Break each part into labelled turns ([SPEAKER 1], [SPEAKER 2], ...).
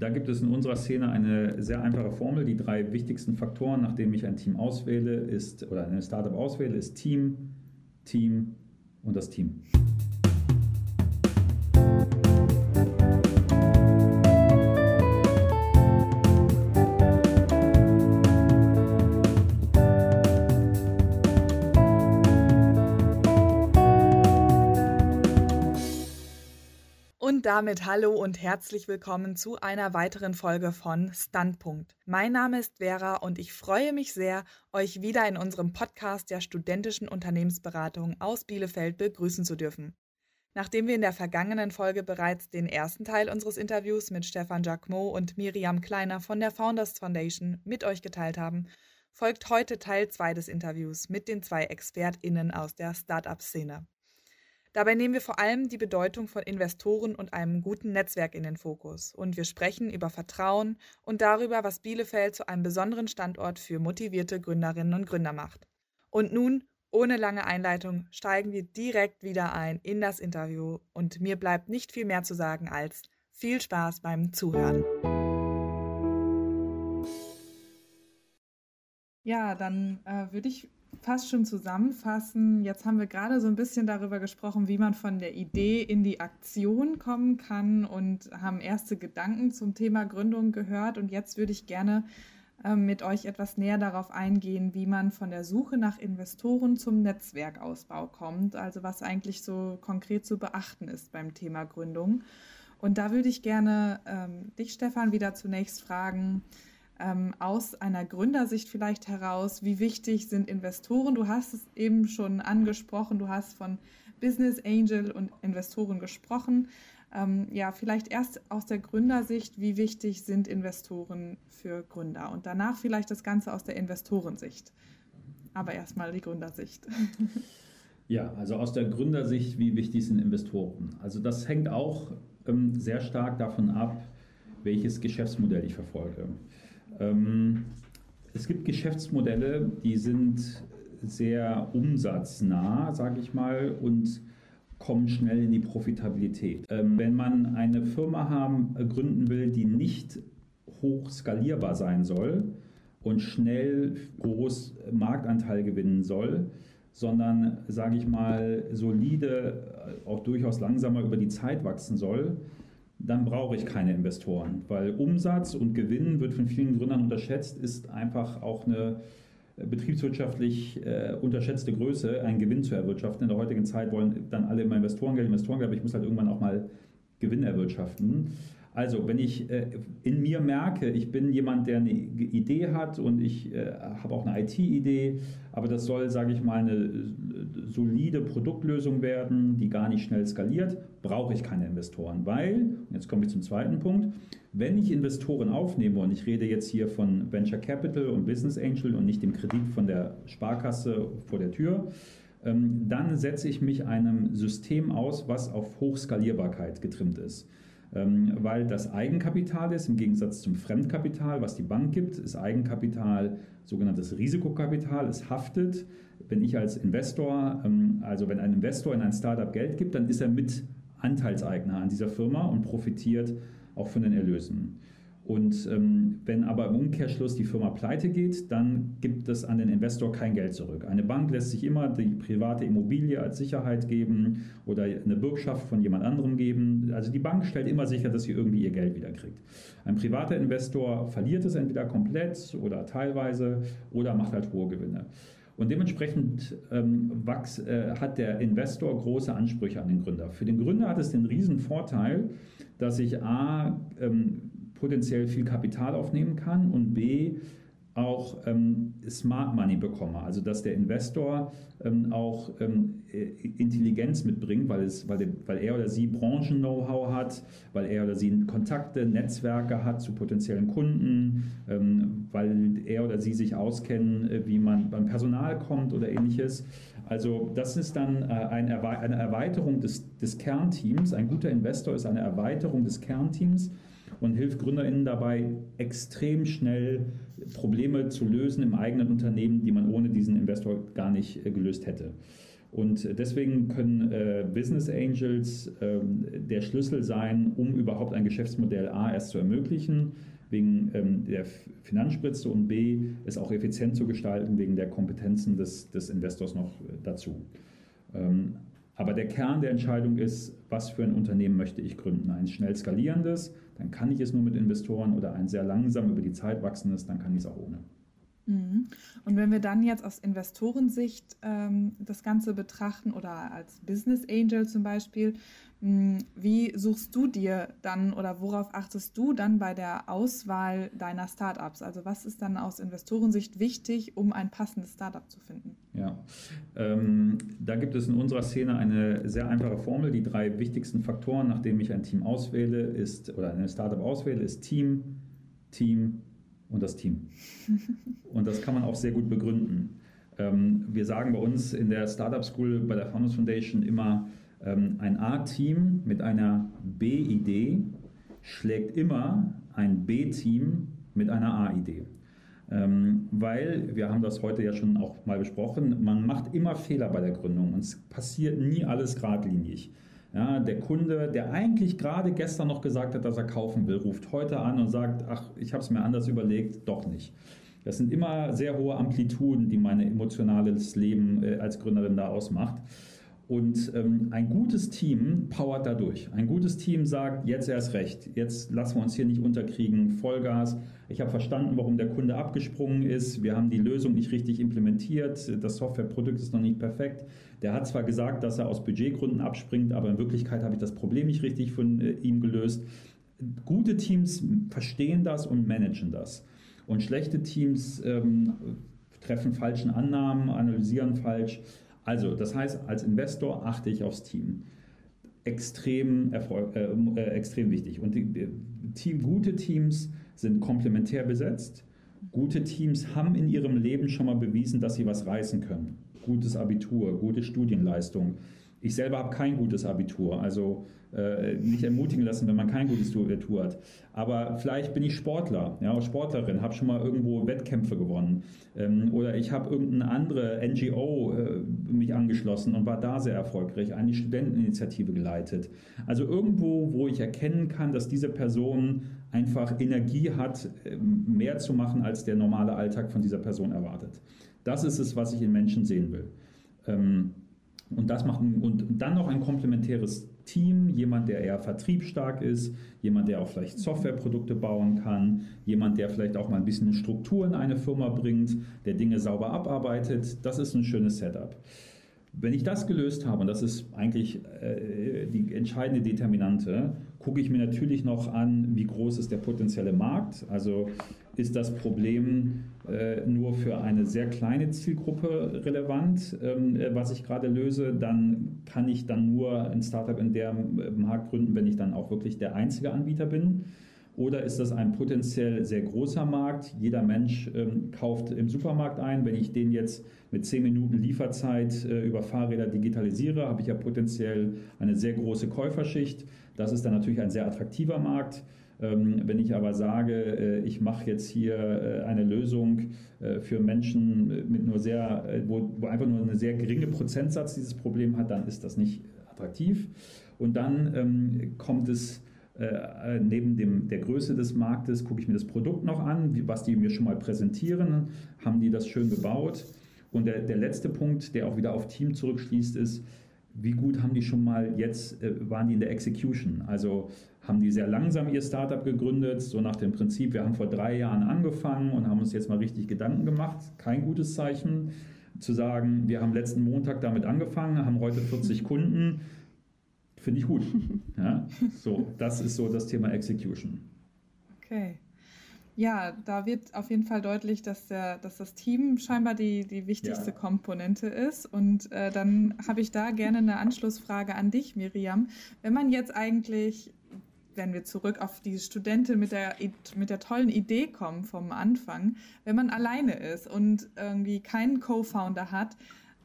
[SPEAKER 1] da gibt es in unserer Szene eine sehr einfache Formel. Die drei wichtigsten Faktoren, nachdem ich ein Team auswähle, ist oder ein Startup auswähle, ist Team, Team und das Team.
[SPEAKER 2] Damit hallo und herzlich willkommen zu einer weiteren Folge von Standpunkt. Mein Name ist Vera und ich freue mich sehr, euch wieder in unserem Podcast der studentischen Unternehmensberatung aus Bielefeld begrüßen zu dürfen. Nachdem wir in der vergangenen Folge bereits den ersten Teil unseres Interviews mit Stefan Jacquemot und Miriam Kleiner von der Founders Foundation mit euch geteilt haben, folgt heute Teil 2 des Interviews mit den zwei ExpertInnen aus der Startup-Szene. Dabei nehmen wir vor allem die Bedeutung von Investoren und einem guten Netzwerk in den Fokus. Und wir sprechen über Vertrauen und darüber, was Bielefeld zu einem besonderen Standort für motivierte Gründerinnen und Gründer macht. Und nun, ohne lange Einleitung, steigen wir direkt wieder ein in das Interview. Und mir bleibt nicht viel mehr zu sagen als viel Spaß beim Zuhören. Ja, dann äh, würde ich fast schon zusammenfassen. Jetzt haben wir gerade so ein bisschen darüber gesprochen, wie man von der Idee in die Aktion kommen kann und haben erste Gedanken zum Thema Gründung gehört. Und jetzt würde ich gerne äh, mit euch etwas näher darauf eingehen, wie man von der Suche nach Investoren zum Netzwerkausbau kommt. Also was eigentlich so konkret zu beachten ist beim Thema Gründung. Und da würde ich gerne ähm, dich, Stefan, wieder zunächst fragen, ähm, aus einer Gründersicht vielleicht heraus, wie wichtig sind Investoren? Du hast es eben schon angesprochen, du hast von Business Angel und Investoren gesprochen. Ähm, ja, vielleicht erst aus der Gründersicht, wie wichtig sind Investoren für Gründer und danach vielleicht das Ganze aus der Investorensicht. Aber erstmal die Gründersicht.
[SPEAKER 1] Ja, also aus der Gründersicht, wie wichtig sind Investoren? Also das hängt auch ähm, sehr stark davon ab, welches Geschäftsmodell ich verfolge. Ähm, es gibt Geschäftsmodelle, die sind sehr umsatznah, sage ich mal, und kommen schnell in die Profitabilität. Ähm, wenn man eine Firma haben, äh, gründen will, die nicht hoch skalierbar sein soll und schnell groß Marktanteil gewinnen soll, sondern, sage ich mal, solide, äh, auch durchaus langsamer über die Zeit wachsen soll, dann brauche ich keine Investoren, weil Umsatz und Gewinn wird von vielen Gründern unterschätzt, ist einfach auch eine äh, betriebswirtschaftlich äh, unterschätzte Größe, einen Gewinn zu erwirtschaften. In der heutigen Zeit wollen dann alle immer Investorengeld, Investorengeld, aber ich muss halt irgendwann auch mal Gewinn erwirtschaften. Also, wenn ich äh, in mir merke, ich bin jemand, der eine Idee hat und ich äh, habe auch eine IT-Idee, aber das soll, sage ich mal, eine äh, solide Produktlösung werden, die gar nicht schnell skaliert, brauche ich keine Investoren, weil, jetzt komme ich zum zweiten Punkt, wenn ich Investoren aufnehme, und ich rede jetzt hier von Venture Capital und Business Angel und nicht dem Kredit von der Sparkasse vor der Tür, ähm, dann setze ich mich einem System aus, was auf Hochskalierbarkeit getrimmt ist. Ähm, weil das Eigenkapital ist, im Gegensatz zum Fremdkapital, was die Bank gibt, ist Eigenkapital sogenanntes Risikokapital, es haftet. Wenn ich als Investor, ähm, also wenn ein Investor in ein Startup Geld gibt, dann ist er mit Anteilseigner an dieser Firma und profitiert auch von den Erlösen. Und ähm, wenn aber im Umkehrschluss die Firma pleite geht, dann gibt es an den Investor kein Geld zurück. Eine Bank lässt sich immer die private Immobilie als Sicherheit geben oder eine Bürgschaft von jemand anderem geben. Also die Bank stellt immer sicher, dass sie irgendwie ihr Geld wiederkriegt. Ein privater Investor verliert es entweder komplett oder teilweise oder macht halt hohe Gewinne. Und dementsprechend ähm, wachs, äh, hat der Investor große Ansprüche an den Gründer. Für den Gründer hat es den riesen Vorteil, dass ich A, ähm, potenziell viel Kapital aufnehmen kann und b, auch ähm, Smart Money bekomme, also dass der Investor ähm, auch ähm, Intelligenz mitbringt, weil, es, weil, der, weil er oder sie Branchen-Know-how hat, weil er oder sie Kontakte, Netzwerke hat zu potenziellen Kunden, ähm, weil er oder sie sich auskennen, äh, wie man beim Personal kommt oder ähnliches. Also das ist dann äh, eine Erweiterung des, des Kernteams. Ein guter Investor ist eine Erweiterung des Kernteams und hilft GründerInnen dabei, extrem schnell Probleme zu lösen im eigenen Unternehmen, die man ohne diesen Investor gar nicht äh, gelöst hätte. Und deswegen können äh, Business Angels äh, der Schlüssel sein, um überhaupt ein Geschäftsmodell A erst zu ermöglichen, wegen ähm, der Finanzspritze und B, es auch effizient zu gestalten, wegen der Kompetenzen des, des Investors noch äh, dazu. Ähm, aber der Kern der Entscheidung ist, was für ein Unternehmen möchte ich gründen? Ein schnell skalierendes, dann kann ich es nur mit Investoren oder ein sehr langsam über die Zeit wachsendes, dann kann ich es auch ohne.
[SPEAKER 2] Mhm. Und wenn wir dann jetzt aus Investorensicht ähm, das Ganze betrachten oder als Business Angel zum Beispiel, mh, hm, wie suchst du dir dann oder worauf achtest du dann bei der Auswahl deiner Startups? Also was ist dann aus Investorensicht wichtig, um ein passendes Startup zu finden?
[SPEAKER 1] Ja, ähm, da gibt es in unserer Szene eine sehr einfache Formel. Die drei wichtigsten Faktoren, nachdem ich ein Team auswähle, ist oder ein Startup auswähle, ist Team, Team und das Team. Und das kann man auch sehr gut begründen. Ähm, wir sagen bei uns in der Startup School bei der Founders Foundation immer, ähm, ein A-Team mit einer B-Idee schlägt immer ein B-Team mit einer A-Idee. Ähm, weil, wir haben das heute ja schon auch mal besprochen, man macht immer Fehler bei der Gründung und es passiert nie alles geradlinig. Ja, der Kunde, der eigentlich gerade gestern noch gesagt hat, dass er kaufen will, ruft heute an und sagt, ach, ich habe es mir anders überlegt, doch nicht. Das sind immer sehr hohe Amplituden, die mein emotionales Leben äh, als Gründerin da ausmacht. Und ähm, ein gutes Team powert dadurch. Ein gutes Team sagt, jetzt erst recht, jetzt lassen wir uns hier nicht unterkriegen, Vollgas. Ich habe verstanden, warum der Kunde abgesprungen ist. Wir haben die Lösung nicht richtig implementiert. Das Softwareprodukt ist noch nicht perfekt. Der hat zwar gesagt, dass er aus Budgetgründen abspringt, aber in Wirklichkeit habe ich das Problem nicht richtig von äh, ihm gelöst. Gute Teams verstehen das und managen das. Und schlechte Teams ähm, treffen falschen Annahmen, analysieren falsch. Also, das heißt, als Investor achte ich aufs Team. Extrem, Erfolg, äh, äh, extrem wichtig. Und die, Team, gute Teams sind komplementär besetzt. Gute Teams haben in ihrem Leben schon mal bewiesen, dass sie was reißen können. Gutes Abitur, gute Studienleistung. Ich selber habe kein gutes Abitur, also äh, nicht ermutigen lassen, wenn man kein gutes Abitur hat. Aber vielleicht bin ich Sportler, ja, Sportlerin, habe schon mal irgendwo Wettkämpfe gewonnen. Ähm, oder ich habe irgendeine andere NGO äh, mich angeschlossen und war da sehr erfolgreich, eine Studenteninitiative geleitet. Also irgendwo, wo ich erkennen kann, dass diese Person einfach Energie hat, äh, mehr zu machen, als der normale Alltag von dieser Person erwartet. Das ist es, was ich in Menschen sehen will. Ähm, und das macht und dann noch ein komplementäres Team, jemand, der eher vertriebsstark ist, jemand, der auch vielleicht Softwareprodukte bauen kann, jemand, der vielleicht auch mal ein bisschen Struktur in eine Firma bringt, der Dinge sauber abarbeitet. Das ist ein schönes Setup. Wenn ich das gelöst habe, und das ist eigentlich äh, die entscheidende Determinante, gucke ich mir natürlich noch an, wie groß ist der potenzielle Markt. Also ist das Problem äh, nur für eine sehr kleine Zielgruppe relevant, ähm, äh, was ich gerade löse, dann kann ich dann nur ein Startup in der äh, Markt gründen, wenn ich dann auch wirklich der einzige Anbieter bin. Oder ist das ein potenziell sehr großer Markt? Jeder Mensch ähm, kauft im Supermarkt ein. Wenn ich den jetzt mit 10 Minuten Lieferzeit äh, über Fahrräder digitalisiere, habe ich ja potenziell eine sehr große Käuferschicht. Das ist dann natürlich ein sehr attraktiver Markt. Ähm, wenn ich aber sage, äh, ich mache jetzt hier äh, eine Lösung äh, für Menschen mit nur sehr, wo, einfach nur eine sehr geringe Prozentsatz dieses Problem hat, dann ist das nicht attraktiv. Und dann ähm, kommt es neben dem, der Größe des Marktes, gucke ich mir das Produkt noch an, wie, was die mir schon mal präsentieren, haben die das schön gebaut. Und der, der letzte Punkt, der auch wieder auf Team zurückschließt, ist, wie gut haben die schon mal jetzt, waren die in der Execution? Also haben die sehr langsam ihr Startup gegründet, so nach dem Prinzip, wir haben vor drei Jahren angefangen und haben uns jetzt mal richtig Gedanken gemacht. Kein gutes Zeichen. Zu sagen, wir haben letzten Montag damit angefangen, haben heute 40 Kunden, finde ich gut. Ja, so, das ist so das Thema Execution.
[SPEAKER 2] Okay. Ja, da wird auf jeden Fall deutlich, dass, der, dass das Team scheinbar die, die wichtigste ja. Komponente ist. Und äh, dann habe ich da gerne eine Anschlussfrage an dich, Miriam. Wenn man jetzt eigentlich wenn wir zurück auf die Studentin mit der, mit der tollen Idee kommen vom Anfang, wenn man alleine ist und irgendwie keinen Co-Founder hat,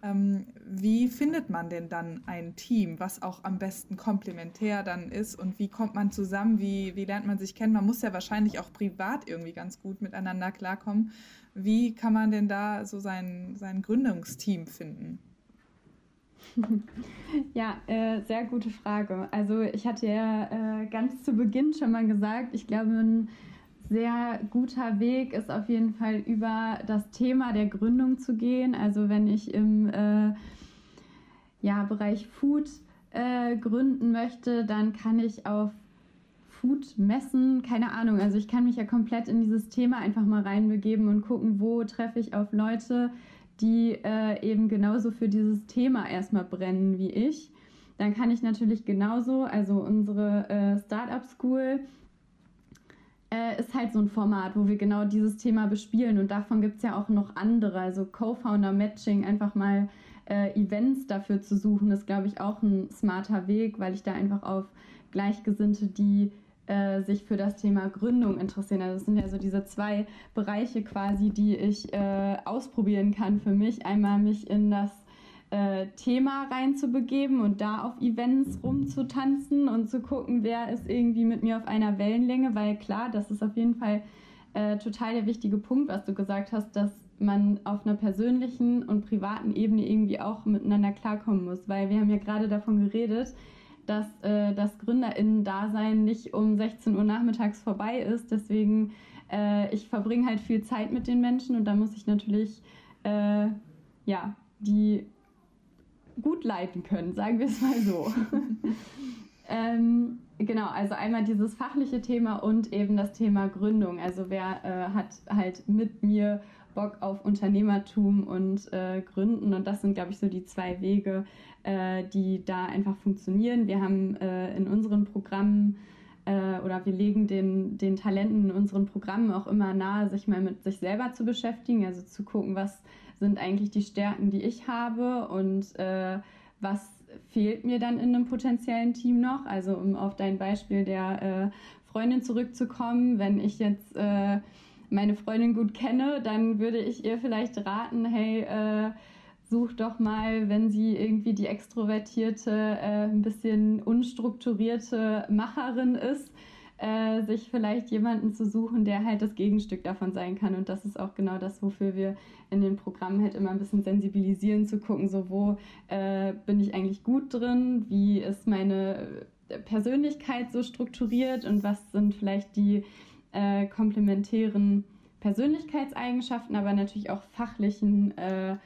[SPEAKER 2] ähm, wie findet man denn dann ein Team, was auch am besten komplementär dann ist und wie kommt man zusammen, wie, wie lernt man sich kennen? Man muss ja wahrscheinlich auch privat irgendwie ganz gut miteinander klarkommen. Wie kann man denn da so sein, sein Gründungsteam finden?
[SPEAKER 3] Ja, äh, sehr gute Frage. Also ich hatte ja äh, ganz zu Beginn schon mal gesagt, ich glaube, ein sehr guter Weg ist auf jeden Fall über das Thema der Gründung zu gehen. Also wenn ich im äh, ja, Bereich Food äh, gründen möchte, dann kann ich auf Food messen, keine Ahnung. Also ich kann mich ja komplett in dieses Thema einfach mal reinbegeben und gucken, wo treffe ich auf Leute, die äh, eben genauso für dieses Thema erstmal brennen wie ich. Dann kann ich natürlich genauso, also unsere äh, Startup School äh, ist halt so ein Format, wo wir genau dieses Thema bespielen und davon gibt es ja auch noch andere, also Co-Founder Matching, einfach mal äh, Events dafür zu suchen, ist glaube ich auch ein smarter Weg, weil ich da einfach auf Gleichgesinnte, die äh, sich für das Thema Gründung interessieren. Also es sind ja so diese zwei Bereiche quasi, die ich äh, ausprobieren kann für mich. Einmal mich in das äh, Thema reinzubegeben und da auf Events rumzutanzen und zu gucken, wer ist irgendwie mit mir auf einer Wellenlänge, weil klar, das ist auf jeden Fall äh, total der wichtige Punkt, was du gesagt hast, dass man auf einer persönlichen und privaten Ebene irgendwie auch miteinander klarkommen muss, weil wir haben ja gerade davon geredet, dass äh, das GründerInnen-Dasein nicht um 16 Uhr nachmittags vorbei ist. Deswegen, äh, ich verbringe halt viel Zeit mit den Menschen und da muss ich natürlich, äh, ja, die gut leiten können, sagen wir es mal so. ähm, genau, also einmal dieses fachliche Thema und eben das Thema Gründung. Also wer äh, hat halt mit mir Bock auf Unternehmertum und äh, Gründen und das sind, glaube ich, so die zwei Wege, äh, die da einfach funktionieren. Wir haben äh, in unseren Programmen äh, oder wir legen den, den Talenten in unseren Programmen auch immer nahe, sich mal mit sich selber zu beschäftigen, also zu gucken, was sind eigentlich die Stärken, die ich habe und äh, was fehlt mir dann in einem potenziellen Team noch. Also um auf dein Beispiel der äh, Freundin zurückzukommen, wenn ich jetzt äh, meine Freundin gut kenne, dann würde ich ihr vielleicht raten, hey, äh, such doch mal, wenn sie irgendwie die extrovertierte, äh, ein bisschen unstrukturierte Macherin ist, äh, sich vielleicht jemanden zu suchen, der halt das Gegenstück davon sein kann. Und das ist auch genau das, wofür wir in den Programmen halt immer ein bisschen sensibilisieren, zu gucken, so wo äh, bin ich eigentlich gut drin, wie ist meine Persönlichkeit so strukturiert? Und was sind vielleicht die äh, komplementären Persönlichkeitseigenschaften, aber natürlich auch fachlichen äh,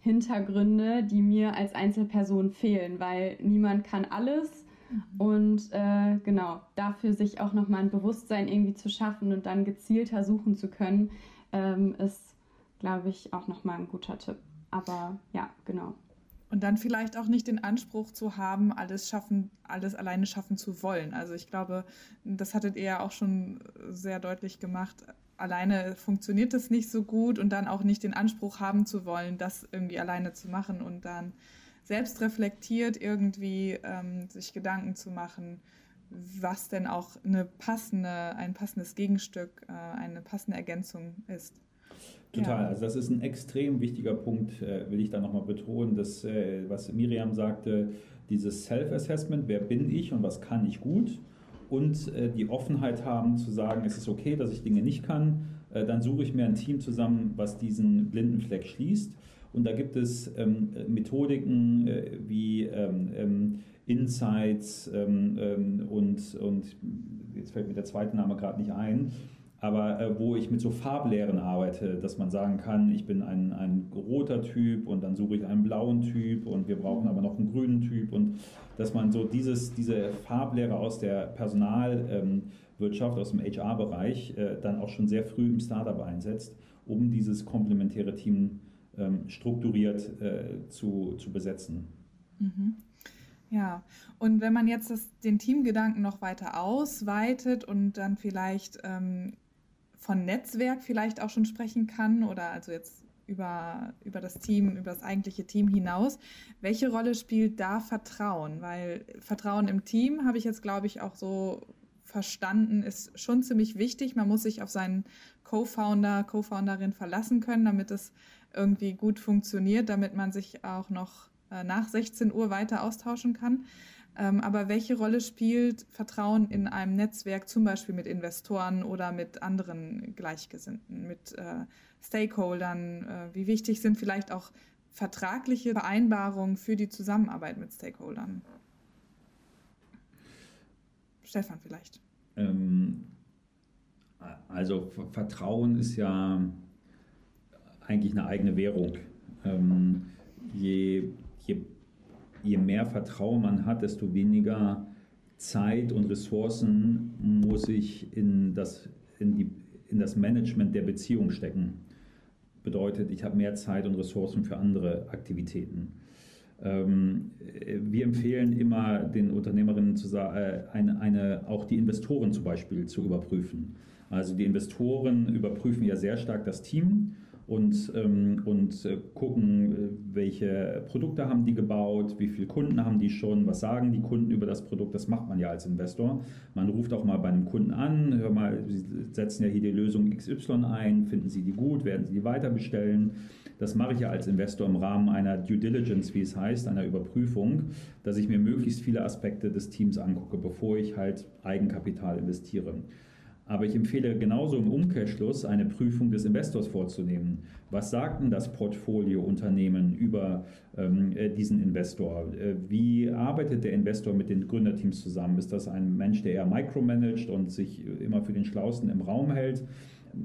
[SPEAKER 3] Hintergründe, die mir als Einzelperson fehlen, weil niemand kann alles Mhm. Und äh, genau, dafür sich auch nochmal ein Bewusstsein irgendwie zu schaffen und dann gezielter suchen zu können, ähm, ist, glaube ich, auch nochmal ein guter Tipp. Aber ja, genau.
[SPEAKER 2] Und dann vielleicht auch nicht den Anspruch zu haben, alles schaffen, alles alleine schaffen zu wollen. Also ich glaube, das hattet ihr ja auch schon sehr deutlich gemacht. Alleine funktioniert das nicht so gut und dann auch nicht den Anspruch haben zu wollen, das irgendwie alleine zu machen und dann selbst reflektiert irgendwie ähm, sich Gedanken zu machen, was denn auch eine passende, ein passendes Gegenstück, äh, eine passende Ergänzung ist.
[SPEAKER 1] Total, ja. also das ist ein extrem wichtiger Punkt, äh, will ich da nochmal betonen, dass, äh, was Miriam sagte, dieses Self-Assessment, wer bin ich und was kann ich gut und äh, die Offenheit haben zu sagen, es ist okay, dass ich Dinge nicht kann, äh, dann suche ich mir ein Team zusammen, was diesen blinden Fleck schließt und da gibt es ähm, Methodiken äh, wie ähm, ähm Insights ähm, ähm, und, und jetzt fällt mir der zweite Name gerade nicht ein, aber äh, wo ich mit so Farblehren arbeite, dass man sagen kann, ich bin ein, ein roter Typ und dann suche ich einen blauen Typ und wir brauchen aber noch einen grünen Typ und dass man so dieses, diese Farblehre aus der Personalwirtschaft, aus dem HR-Bereich äh, dann auch schon sehr früh im Startup einsetzt, um dieses komplementäre Team zu ähm, strukturiert äh, zu, zu besetzen.
[SPEAKER 2] Mhm. Ja, und wenn man jetzt das, den Teamgedanken noch weiter ausweitet und dann vielleicht ähm, von Netzwerk vielleicht auch schon sprechen kann oder also jetzt über, über das Team, über das eigentliche Team hinaus, welche Rolle spielt da Vertrauen? Weil Vertrauen im Team habe ich jetzt, glaube ich, auch so verstanden, ist schon ziemlich wichtig. Man muss sich auf seinen Co-Founder, Co-Founderin verlassen können, damit es irgendwie gut funktioniert, damit man sich auch noch äh, nach 16 Uhr weiter austauschen kann. Ähm, aber welche Rolle spielt Vertrauen in einem Netzwerk, zum Beispiel mit Investoren oder mit anderen Gleichgesinnten, mit äh, Stakeholdern? Äh, wie wichtig sind vielleicht auch vertragliche Vereinbarung für die Zusammenarbeit mit Stakeholdern? Stefan vielleicht. Ähm,
[SPEAKER 1] also Vertrauen ist ja eigentlich eine eigene Währung. Ähm, je, je, je mehr Vertrauen man hat, desto weniger Zeit und Ressourcen muss ich in das, in, die, in das Management der Beziehung stecken. Bedeutet, ich habe mehr Zeit und Ressourcen für andere Aktivitäten. Ähm, wir empfehlen immer den Unternehmerinnen zu sagen, äh, eine, eine, auch die Investoren zum Beispiel zu überprüfen. Also die Investoren überprüfen ja sehr stark das Team und, ähm, und äh, gucken, äh, welche Produkte haben die gebaut, wie viele Kunden haben die schon, was sagen die Kunden über das Produkt. Das macht man ja als Investor. Man ruft auch mal bei einem Kunden an, hör mal, Sie setzen ja hier die Lösung XY ein, finden Sie die gut, werden Sie die weiter bestellen. Das mache ich ja als Investor im Rahmen einer Due Diligence, wie es heißt, einer Überprüfung, dass ich mir möglichst viele Aspekte des Teams angucke, bevor ich halt Eigenkapital investiere. Aber ich empfehle genauso im Umkehrschluss eine Prüfung des Investors vorzunehmen. Was sagt denn das Portfoliounternehmen über ähm, äh, diesen Investor? Äh, wie arbeitet der Investor mit den Gründerteams zusammen? Ist das ein Mensch, der eher micromanagt und sich immer für den Schlausten im Raum hält?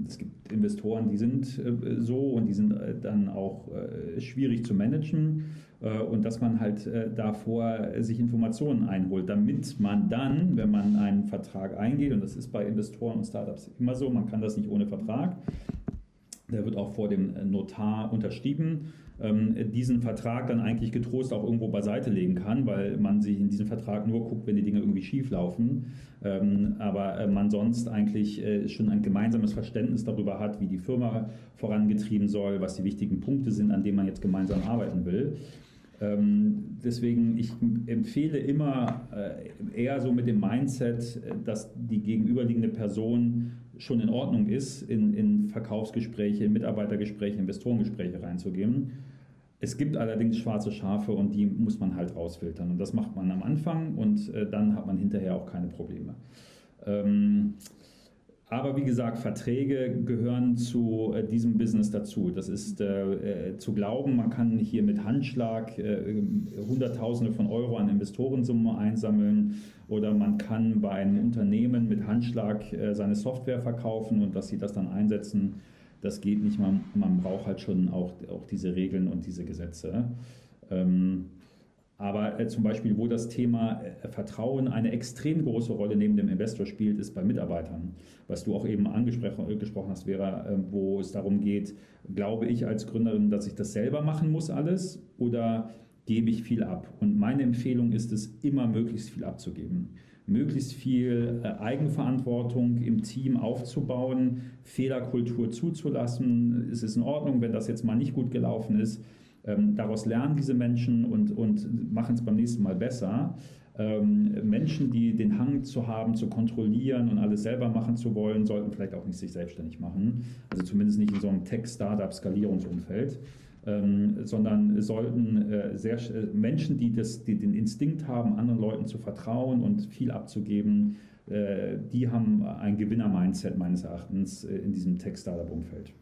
[SPEAKER 1] Es gibt Investoren, die sind äh, so und die sind äh, dann auch äh, schwierig zu managen. Und dass man halt davor sich Informationen einholt, damit man dann, wenn man einen Vertrag eingeht, und das ist bei Investoren und Startups immer so, man kann das nicht ohne Vertrag, der wird auch vor dem Notar unterschrieben, ähm, diesen Vertrag dann eigentlich getrost auch irgendwo beiseite legen kann, weil man sich in diesem Vertrag nur guckt, wenn die Dinge irgendwie schief laufen, ähm, aber äh, man sonst eigentlich schon ein gemeinsames Verständnis darüber hat, wie die Firma vorangetrieben soll, was die wichtigen Punkte sind, an denen man jetzt gemeinsam arbeiten will. Ähm, deswegen, ich empfehle immer äh, eher so mit dem Mindset, äh, dass die gegenüberliegende Person schon in Ordnung ist, in, in Verkaufsgespräche, in Mitarbeitergespräche, Investorengespräche reinzugehen. Es gibt allerdings schwarze Schafe und die muss man halt rausfiltern. Und das macht man am Anfang und äh, dann hat man hinterher auch keine Probleme. Ähm, aber wie gesagt, Verträge gehören zu äh, diesem Business dazu. Das ist äh, äh, zu glauben, man kann hier mit Handschlag äh, Hunderttausende von Euro an Investorensumme einsammeln oder man kann bei einem Unternehmen mit Handschlag äh, seine Software verkaufen und dass sie das dann einsetzen. Das geht nicht. Man, man braucht halt schon auch, auch diese Regeln und diese Gesetze. Ähm, aber äh, zum Beispiel, wo das Thema äh, Vertrauen eine extrem große Rolle neben dem Investor spielt, ist bei Mitarbeitern. Was du auch eben angesprochen äh, hast, Vera, wo es darum geht, glaube ich als Gründerin, dass ich das selber machen muss alles oder gebe ich viel ab? Und meine Empfehlung ist es, immer möglichst viel abzugeben. Möglichst viel äh, Eigenverantwortung im Team aufzubauen, Fehlerkultur zuzulassen. Es ist in Ordnung, wenn das jetzt mal nicht gut gelaufen ist ähm, daraus lernen diese Menschen und, und machen es beim nächsten Mal besser. Ähm, Menschen, die den Hang zu haben, zu kontrollieren und alles selber machen zu wollen, sollten vielleicht auch nicht sich selbstständig machen. Also zumindest nicht in so einem Tech-Startup-Skalierungsumfeld. Ähm, sondern sollten äh, sehr, äh, Menschen, die, das, die den Instinkt haben, anderen Leuten zu vertrauen und viel abzugeben, äh, die haben ein Gewinner-Mindset meines Erachtens äh, in diesem Tech-Startup-Umfeld.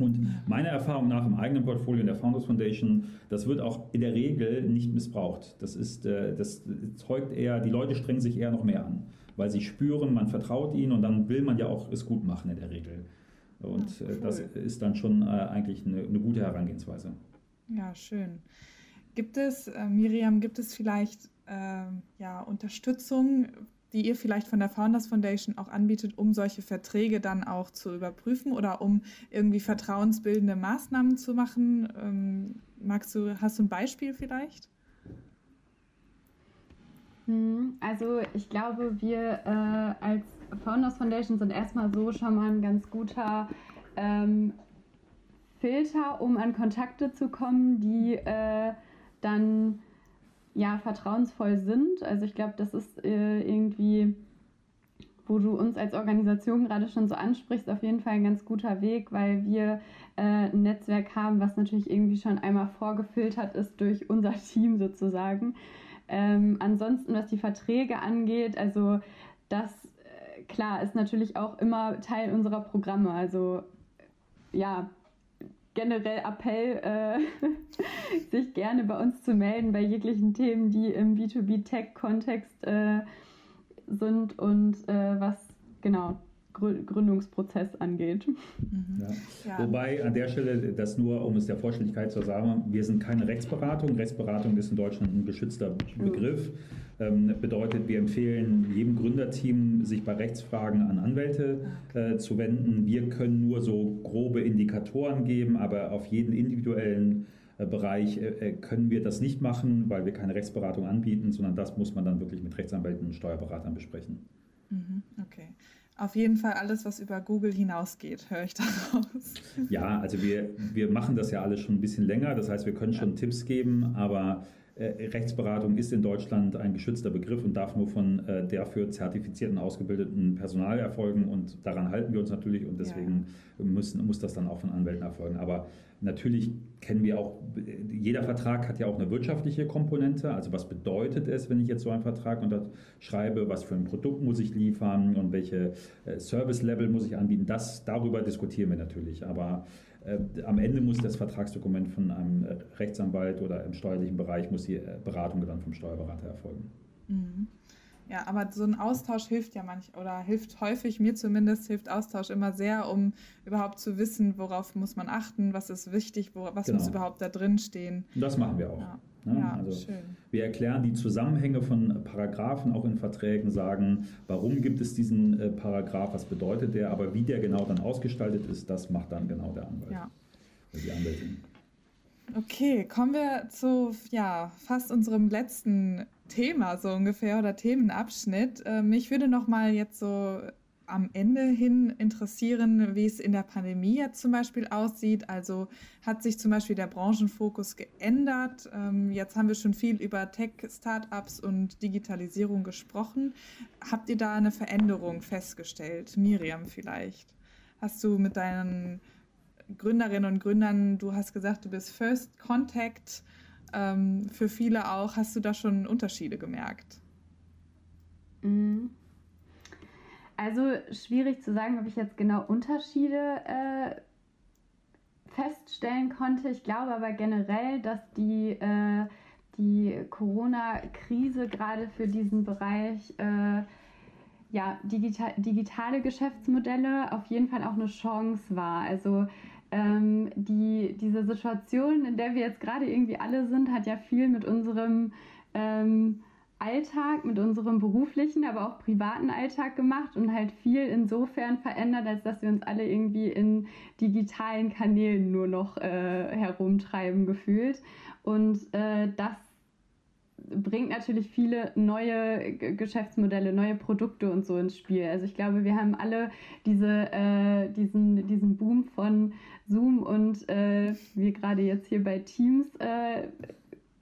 [SPEAKER 1] Und meiner Erfahrung nach im eigenen Portfolio in der Founders Foundation, das wird auch in der Regel nicht missbraucht. Das ist, äh, das zeugt eher, die Leute strengen sich eher noch mehr an, weil sie spüren, man vertraut ihnen und dann will man ja auch es gut machen in der Regel. Und ja, äh, cool. das ist dann schon äh, eigentlich eine, eine, gute Herangehensweise.
[SPEAKER 2] Ja, schön. Gibt es, äh, Miriam, gibt es vielleicht äh, ja, Unterstützung die ihr vielleicht von der Founders Foundation auch anbietet, um solche Verträge dann auch zu überprüfen oder um irgendwie vertrauensbildende Maßnahmen zu machen? Ähm, magst du, hast du ein Beispiel vielleicht?
[SPEAKER 3] Hm, also ich glaube, wir äh, als Founders Foundation sind erstmal so schon mal ein ganz guter ähm, Filter, um an Kontakte zu kommen, die äh, dann ja vertrauensvoll sind. Also ich glaube, das ist äh, irgendwie, wo du uns als Organisation gerade schon so ansprichst, auf jeden Fall ein ganz guter Weg, weil wir äh, ein Netzwerk haben, was natürlich irgendwie schon einmal vorgefiltert ist durch unser Team sozusagen. Ähm, ansonsten, was die Verträge angeht, also das klar ist natürlich auch immer Teil unserer Programme. Also ja, generell Appell, äh, sich gerne bei uns zu melden bei jeglichen Themen, die im B2B-Tech-Kontext äh, sind und äh, was genau Gründungsprozess angeht.
[SPEAKER 1] Mhm. Ja. Ja. Wobei an der Stelle, das nur um es der Vollständigkeit zu sagen, wir sind keine Rechtsberatung. Rechtsberatung ist in Deutschland ein geschützter Begriff. Ähm, bedeutet, wir empfehlen jedem Gründerteam, sich bei Rechtsfragen an Anwälte äh, zu wenden. Wir können nur so grobe Indikatoren geben, aber auf jeden individuellen äh, Bereich äh, äh, können wir das nicht machen, weil wir keine Rechtsberatung anbieten, sondern das muss man dann wirklich mit Rechtsanwälten und Steuerberatern besprechen.
[SPEAKER 2] Mhm, okay. Auf jeden Fall alles, was über Google hinausgeht, höre ich daraus.
[SPEAKER 1] Ja, also wir, wir machen das ja alles schon ein bisschen länger. Das heißt, wir können schon ja. Tipps geben, aber Rechtsberatung ist in Deutschland ein geschützter Begriff und darf nur von äh, dafür zertifizierten, ausgebildeten Personal erfolgen und daran halten wir uns natürlich und deswegen ja. müssen, muss das dann auch von Anwälten erfolgen. Aber natürlich kennen wir auch, jeder Vertrag hat ja auch eine wirtschaftliche Komponente, also was bedeutet es, wenn ich jetzt so einen Vertrag unterschreibe, was für ein Produkt muss ich liefern? Und welche äh, Service-Level muss ich anbieten, das, darüber diskutieren wir natürlich, aber äh, am Ende muss das Vertragsdokument von einem äh, Rechtsanwalt oder im steuerlichen Bereich, muss die äh, Beratung dann vom Steuerberater erfolgen.
[SPEAKER 2] Mhm. Ja, aber so ein Austausch hilft ja manch oder hilft häufig, mir zumindest hilft Austausch immer sehr, um überhaupt zu wissen, worauf muss man achten, was ist wichtig, wo, was genau. muss überhaupt da drin stehen.
[SPEAKER 1] Das machen wir auch.
[SPEAKER 2] Ja. Ne?
[SPEAKER 1] Ja, also schön. Wir erklären die Zusammenhänge von Paragraphen auch in Verträgen, sagen, warum gibt es diesen äh, Paragraph, was bedeutet der, aber wie der genau dann ausgestaltet ist, das macht dann genau der Anwalt.
[SPEAKER 2] Ja.
[SPEAKER 1] Die Anwältin.
[SPEAKER 2] Okay, kommen wir zu ja, fast unserem letzten Thema so ungefähr oder Themenabschnitt. Mich würde noch mal jetzt so am Ende hin interessieren, wie es in der Pandemie jetzt zum Beispiel aussieht. Also hat sich zum Beispiel der Branchenfokus geändert. Ähm, jetzt haben wir schon viel über Tech-Startups und Digitalisierung gesprochen. Habt ihr da eine Veränderung festgestellt? Miriam vielleicht. Hast du mit deinen Gründerinnen und Gründern, du hast gesagt, du bist First Contact, ähm, für viele auch. Hast du da schon Unterschiede gemerkt?
[SPEAKER 3] Mhm. Also schwierig zu sagen, ob ich jetzt genau Unterschiede äh, feststellen konnte. Ich glaube aber generell, dass die, äh, die Corona-Krise gerade für diesen Bereich äh, ja, digital, digitale Geschäftsmodelle auf jeden Fall auch eine Chance war. Also ähm, die, diese Situation, in der wir jetzt gerade irgendwie alle sind, hat ja viel mit unserem ähm, Alltag, mit unserem beruflichen, aber auch privaten Alltag gemacht und halt viel insofern verändert, als dass wir uns alle irgendwie in digitalen Kanälen nur noch äh, herumtreiben gefühlt. Und äh, das bringt natürlich viele neue Geschäftsmodelle, neue Produkte und so ins Spiel. Also ich glaube, wir haben alle diese, äh, diesen, diesen Boom von Zoom und äh, wir gerade jetzt hier bei Teams äh,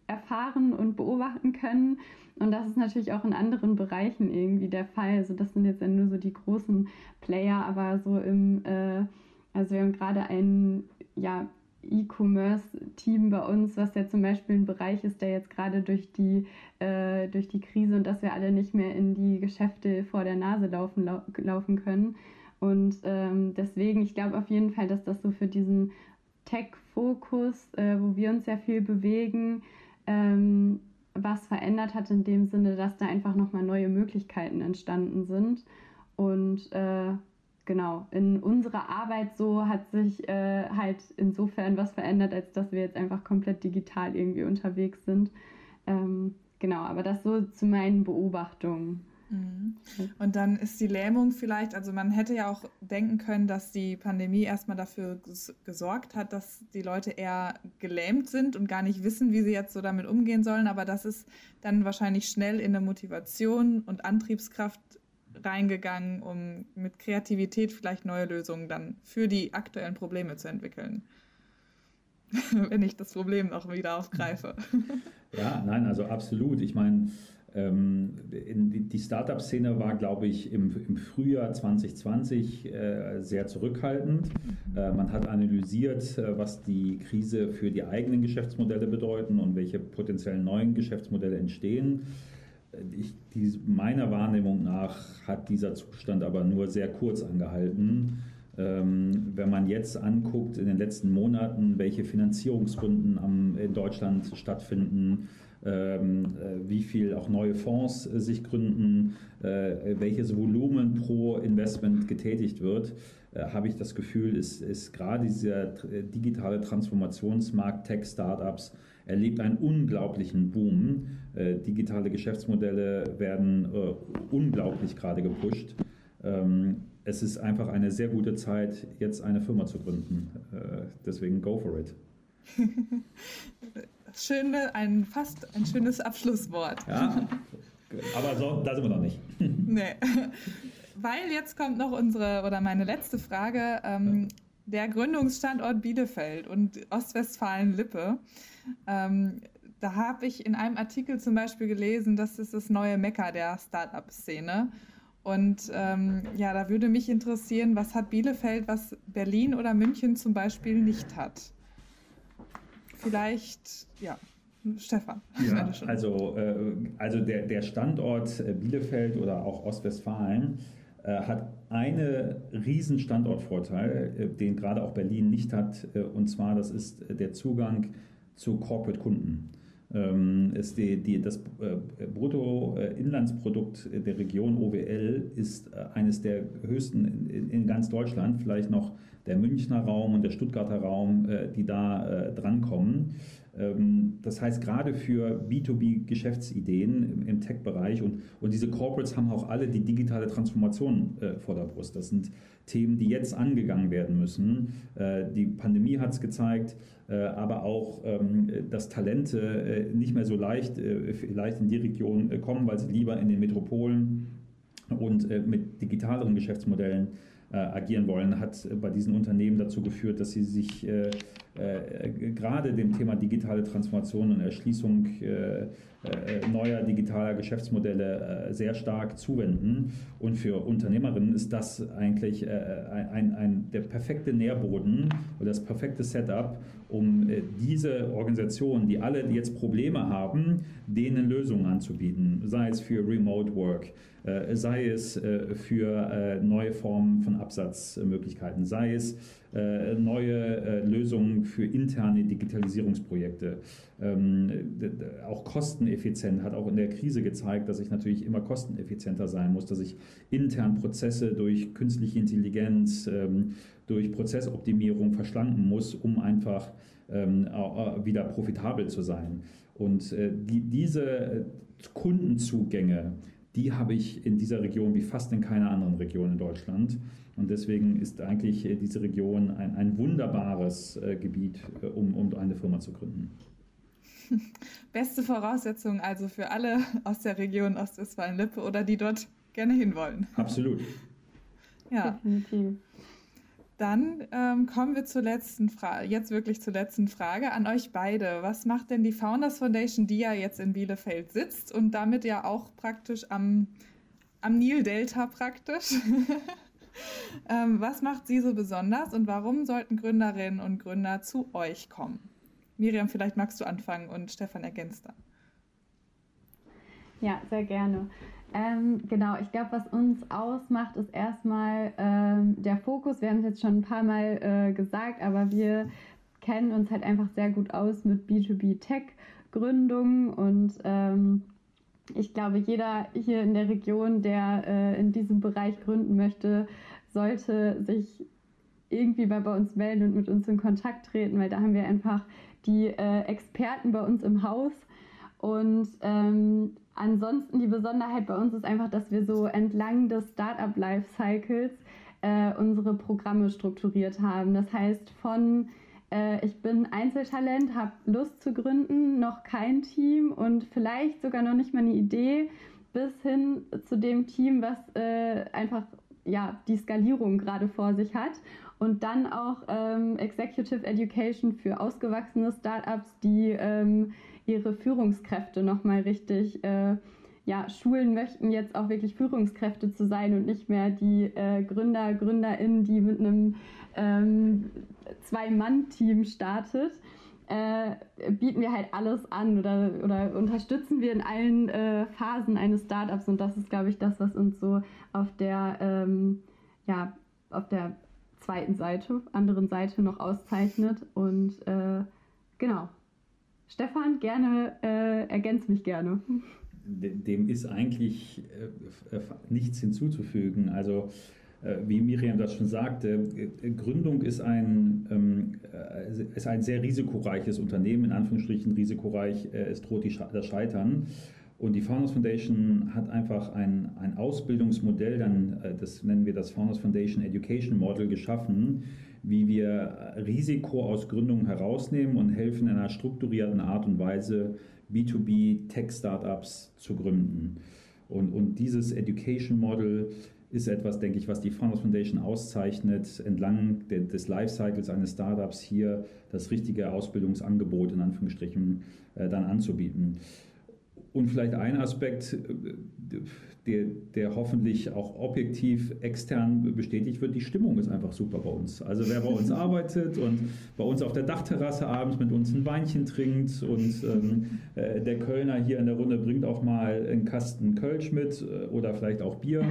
[SPEAKER 3] erfahren und beobachten können. Und das ist natürlich auch in anderen Bereichen irgendwie der Fall. Also das sind jetzt nur so die großen Player, aber so im, äh, also wir haben gerade ein ja, E-Commerce-Team bei uns, was ja zum Beispiel ein Bereich ist, der jetzt gerade durch die, äh, durch die Krise und dass wir alle nicht mehr in die Geschäfte vor der Nase laufen, lau laufen können. Und ähm, deswegen, ich glaube auf jeden Fall, dass das so für diesen Tech-Fokus, äh, wo wir uns ja viel bewegen, ähm, was verändert hat in dem Sinne, dass da einfach nochmal neue Möglichkeiten entstanden sind. Und äh, genau, in unserer Arbeit so hat sich äh, halt insofern was verändert, als dass wir jetzt einfach komplett digital irgendwie unterwegs sind. Ähm, genau, aber das so zu meinen Beobachtungen.
[SPEAKER 2] Mhm. Und dann ist die Lähmung vielleicht, also man hätte ja auch denken können, dass die Pandemie erstmal dafür gesorgt hat, dass die Leute eher gelähmt sind und gar nicht wissen, wie sie jetzt so damit umgehen sollen. Aber das ist dann wahrscheinlich schnell in eine Motivation und Antriebskraft reingegangen, um mit Kreativität vielleicht neue Lösungen dann für die aktuellen Probleme zu entwickeln. Wenn ich das Problem noch wieder aufgreife.
[SPEAKER 1] Ja, nein, also absolut. Ich meine, die Startup-Szene war, glaube ich, im, Frühjahr 2020 äh, sehr zurückhaltend. Mhm. Äh, man hat analysiert, äh, was die Krise für die eigenen Geschäftsmodelle bedeuten und welche potenziellen neuen Geschäftsmodelle entstehen. Ich, die, meiner Wahrnehmung nach hat dieser Zustand aber nur sehr kurz angehalten. Ähm, wenn man jetzt anguckt in den letzten Monaten, welche Finanzierungsrunden in Deutschland stattfinden, ähm, wie viel auch neue Fonds äh, sich gründen, äh, welches Volumen pro Investment getätigt wird, habe ich das Gefühl, ist, ist gerade dieser digitale Transformationsmarkt Tech-Startups erlebt einen unglaublichen Boom. digitale Geschäftsmodelle werden unglaublich gerade gepusht. Ähm, es ist einfach eine sehr gute Zeit, jetzt eine Firma zu gründen. deswegen go for it.
[SPEAKER 2] Schöne, ein, fast ein schönes Abschlusswort.
[SPEAKER 1] Ja, aber so, da sind wir noch nicht.
[SPEAKER 2] nee. Weil jetzt kommt noch unsere oder meine letzte Frage. Ähm, der Gründungsstandort Bielefeld und Ostwestfalen-Lippe. Ähm, da habe ich in einem Artikel zum Beispiel gelesen, das ist das neue Mekka der Start-up-Szene. Und ähm, ja, da würde mich interessieren, was hat Bielefeld, was Berlin oder München zum Beispiel nicht hat? Vielleicht, ja, Stefan.
[SPEAKER 1] Ja, also, äh, also der, der Standort äh, Bielefeld oder auch Ostwestfalen äh, hat einen riesen Standortvorteil, äh, den gerade auch Berlin nicht hat, äh, und zwar das ist der Zugang zu Corporate-Kunden. Ähm, ist die, die, das äh, Bruttoinlandsprodukt der Region OWL ist eines der höchsten in, in ganz Deutschland, vielleicht noch der Münchner Raum und der Stuttgarter Raum, äh, die da äh, drankommen. Ähm, das heißt, gerade für B2B-Geschäftsideen im, Tech-Bereich und, und diese Corporates haben auch alle die digitale Transformation äh, vor der Brust. Das sind Themen, die jetzt angegangen werden müssen. die Pandemie hat es gezeigt, aber auch, ähm, dass Talente nicht mehr so leicht vielleicht in die Region kommen, weil sie lieber in den Metropolen und mit digitaleren Geschäftsmodellen äh, agieren wollen, hat bei diesen Unternehmen dazu geführt, dass sie sich äh, äh, gerade dem Thema digitale Transformation und Erschließung äh, äh, neuer digitaler Geschäftsmodelle äh, sehr stark zuwenden. Und für Unternehmerinnen ist das eigentlich ein, ein, der perfekte Nährboden oder das perfekte Setup, um diese Organisationen, die alle jetzt Probleme haben, denen Lösungen anzubieten, sei es für Remote Work, sei es für neue Formen von Absatzmöglichkeiten, sei es äh, neue äh, Lösungen für interne Digitalisierungsprojekte. Ähm, auch kosteneffizient hat auch in der Krise gezeigt, dass ich natürlich immer kosteneffizienter sein muss, dass ich intern Prozesse durch künstliche Intelligenz, ähm, durch Prozessoptimierung verschlanken muss, um einfach ähm, wieder profitabel zu sein. Und äh, die, diese Kundenzugänge, die habe ich in dieser Region wie fast in keiner anderen Region in Deutschland. Und deswegen ist eigentlich äh, diese Region ein, ein wunderbares äh, Gebiet, äh, um, um eine Firma zu gründen.
[SPEAKER 2] Beste Voraussetzung also für alle aus der Region Ostwestfalen-Lippe oder die dort gerne hinwollen.
[SPEAKER 1] Absolut.
[SPEAKER 2] Ja. Definitiv. Dann ähm, kommen wir zur letzten Frage, jetzt wirklich zur letzten Frage an euch beide. Was macht denn die Founders Foundation, die ja jetzt in Bielefeld sitzt und damit ja auch praktisch am, am Nil-Delta praktisch? ähm, was macht sie so besonders und warum sollten Gründerinnen und Gründer zu euch kommen? Miriam, vielleicht magst du anfangen und Stefan ergänzt dann.
[SPEAKER 3] Ja, sehr gerne. Ähm, genau, ich glaube, was uns ausmacht, ist erstmal ähm, der Fokus. Wir haben es jetzt schon ein paar Mal äh, gesagt, aber wir kennen uns halt einfach sehr gut aus mit B2B-Tech-Gründungen und ähm, ich glaube, jeder hier in der Region, der äh, in diesem Bereich gründen möchte, sollte sich irgendwie bei, bei uns melden und mit uns in Kontakt treten, weil da haben wir einfach die äh, Experten bei uns im Haus. Und ähm, ansonsten die Besonderheit bei uns ist einfach, dass wir so entlang des Startup Lifecycles äh, unsere Programme strukturiert haben. Das heißt, von äh, ich bin Einzeltalent, habe Lust zu gründen, noch kein Team und vielleicht sogar noch nicht mal eine Idee, bis hin zu dem Team, was äh, einfach ja, die Skalierung gerade vor sich hat. Und dann auch ähm, Executive Education für ausgewachsene Startups, die ähm, ihre Führungskräfte nochmal richtig äh, ja, schulen möchten, jetzt auch wirklich Führungskräfte zu sein und nicht mehr die äh, Gründer, GründerInnen, die mit einem ähm, Zwei-Mann-Team startet. Äh, bieten wir halt alles an oder, oder unterstützen wir in allen äh, Phasen eines Startups und das ist, glaube ich, das, was uns so auf der, ähm, ja, auf der zweiten Seite, anderen Seite noch auszeichnet. Und äh, genau. Stefan, gerne, äh, ergänz mich gerne.
[SPEAKER 1] Dem ist eigentlich äh, nichts hinzuzufügen. Also äh, wie Miriam das schon sagte, äh, Gründung ist ein, ähm, ist ein sehr risikoreiches Unternehmen, in Anführungsstrichen risikoreich, es droht das Scheitern. Und die Founders Foundation hat einfach ein, ein Ausbildungsmodell, dann, das nennen wir das Founders Foundation Education Model, geschaffen, wie wir Risiko aus Gründungen herausnehmen und helfen in einer strukturierten Art und Weise, B2B Tech-Startups zu gründen. Und, und dieses Education Model ist etwas, denke ich, was die Founders Foundation auszeichnet, entlang de, des Lifecycles eines Startups hier das richtige Ausbildungsangebot in Anführungsstrichen äh, dann anzubieten. Und vielleicht ein Aspekt, äh, der, der, hoffentlich auch objektiv extern bestätigt wird, die Stimmung ist einfach super bei uns. Also wer bei uns arbeitet und bei uns auf der Dachterrasse abends mit uns ein Weinchen trinkt und ähm, äh, der Kölner hier in der Runde bringt auch mal einen Kasten Kölsch mit äh, oder vielleicht auch Bier,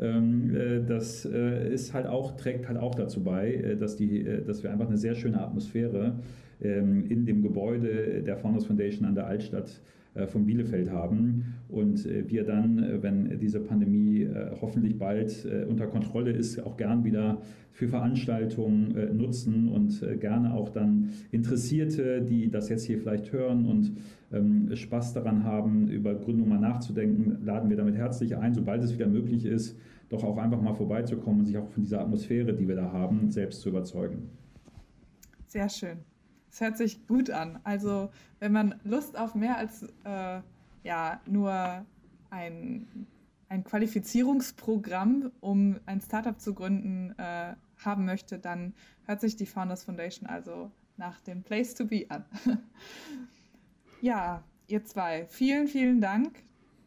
[SPEAKER 1] ähm, äh, das äh, ist halt auch, trägt halt auch dazu bei, äh, dass, die, dass wir einfach eine sehr schöne Atmosphäre ähm, in dem Gebäude der Founders Foundation an der Altstadt äh, von Bielefeld haben und äh, wir dann, äh, wenn diese Pandemie hoffentlich bald unter Kontrolle ist, auch gern wieder für Veranstaltungen nutzen und gerne auch dann Interessierte, die das jetzt hier vielleicht hören und ähm, Spaß daran haben, über Gründung mal nachzudenken, laden wir damit herzlich ein, sobald es wieder möglich ist, doch auch einfach mal vorbeizukommen und sich auch von dieser Atmosphäre, die wir da haben, selbst zu überzeugen.
[SPEAKER 2] Sehr schön. Es hört sich gut an. Also wenn man Lust auf mehr als äh, ja, nur ein, ein Qualifizierungsprogramm, um ein Startup zu gründen, äh, haben möchte, dann hört sich die Founders Foundation also nach dem Place to Be an. ja, ihr zwei, vielen, vielen Dank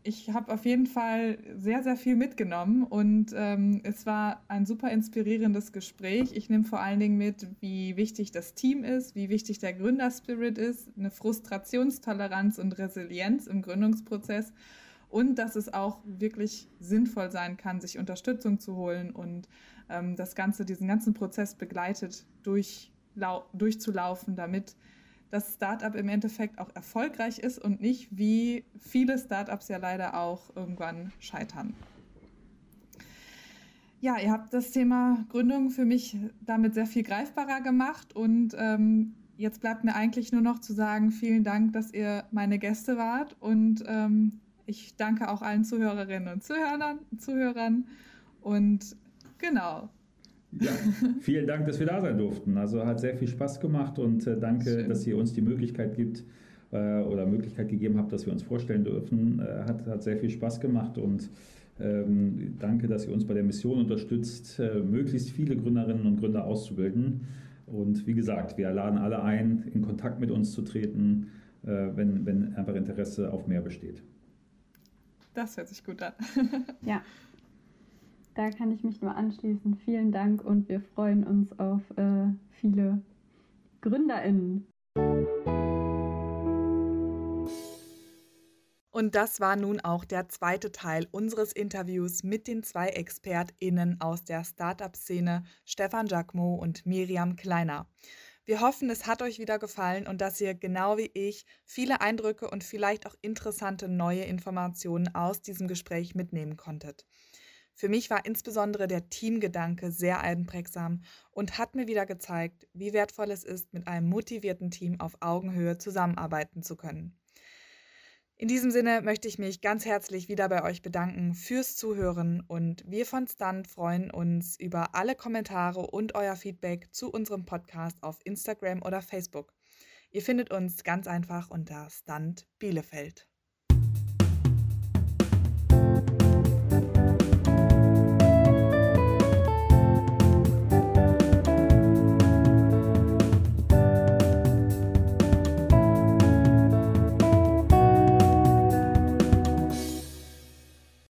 [SPEAKER 2] ich habe auf jeden Fall sehr, sehr viel mitgenommen und ähm, es war ein super inspirierendes Gespräch. Ich nehme vor allen Dingen mit, wie wichtig das Team ist, wie wichtig der Gründerspirit ist, eine Frustrationstoleranz und Resilienz im Gründungsprozess und dass es auch wirklich sinnvoll sein kann, sich Unterstützung zu holen und ähm, das Ganze, diesen ganzen Prozess begleitet durch, durchzulaufen, damit das Startup im Endeffekt auch erfolgreich ist und nicht wie viele Startups ja leider auch irgendwann scheitern. Ja, ihr habt das Thema Gründung für mich damit sehr viel greifbarer gemacht und ähm, jetzt bleibt mir eigentlich nur noch zu sagen, vielen Dank, dass ihr meine Gäste wart und ähm, ich danke auch allen Zuhörerinnen und Zuhörern, Zuhörern und genau,
[SPEAKER 1] ja, vielen Dank, dass wir da sein durften. Also hat sehr viel Spaß gemacht und äh, danke, Schön. dass ihr uns die Möglichkeit gibt äh, oder Möglichkeit gegeben habt, dass wir uns vorstellen dürfen. Äh, hat, hat sehr viel Spaß gemacht und ähm, danke, dass ihr uns bei der Mission unterstützt, äh, möglichst viele Gründerinnen und Gründer auszubilden. Und wie gesagt, wir laden alle ein, in Kontakt mit uns zu treten, äh, wenn, wenn einfach Interesse auf mehr besteht.
[SPEAKER 2] Das hört sich gut an.
[SPEAKER 3] ja, da kann ich mich nur anschließen. Vielen Dank und wir freuen uns auf äh, viele GründerInnen.
[SPEAKER 2] Und das war nun auch der zweite Teil unseres Interviews mit den zwei ExpertInnen aus der Startup-Szene, Stefan Jacmo und Miriam Kleiner. Wir hoffen, es hat euch wieder gefallen und dass ihr genau wie ich viele Eindrücke und vielleicht auch interessante neue Informationen aus diesem Gespräch mitnehmen konntet. Für mich war insbesondere der Teamgedanke sehr einprägsam und hat mir wieder gezeigt, wie wertvoll es ist, mit einem motivierten Team auf Augenhöhe zusammenarbeiten zu können. In diesem Sinne möchte ich mich ganz herzlich wieder bei euch bedanken fürs Zuhören und wir von Stunt freuen uns über alle Kommentare und euer Feedback zu unserem Podcast auf Instagram oder Facebook. Ihr findet uns ganz einfach unter Stunt Bielefeld.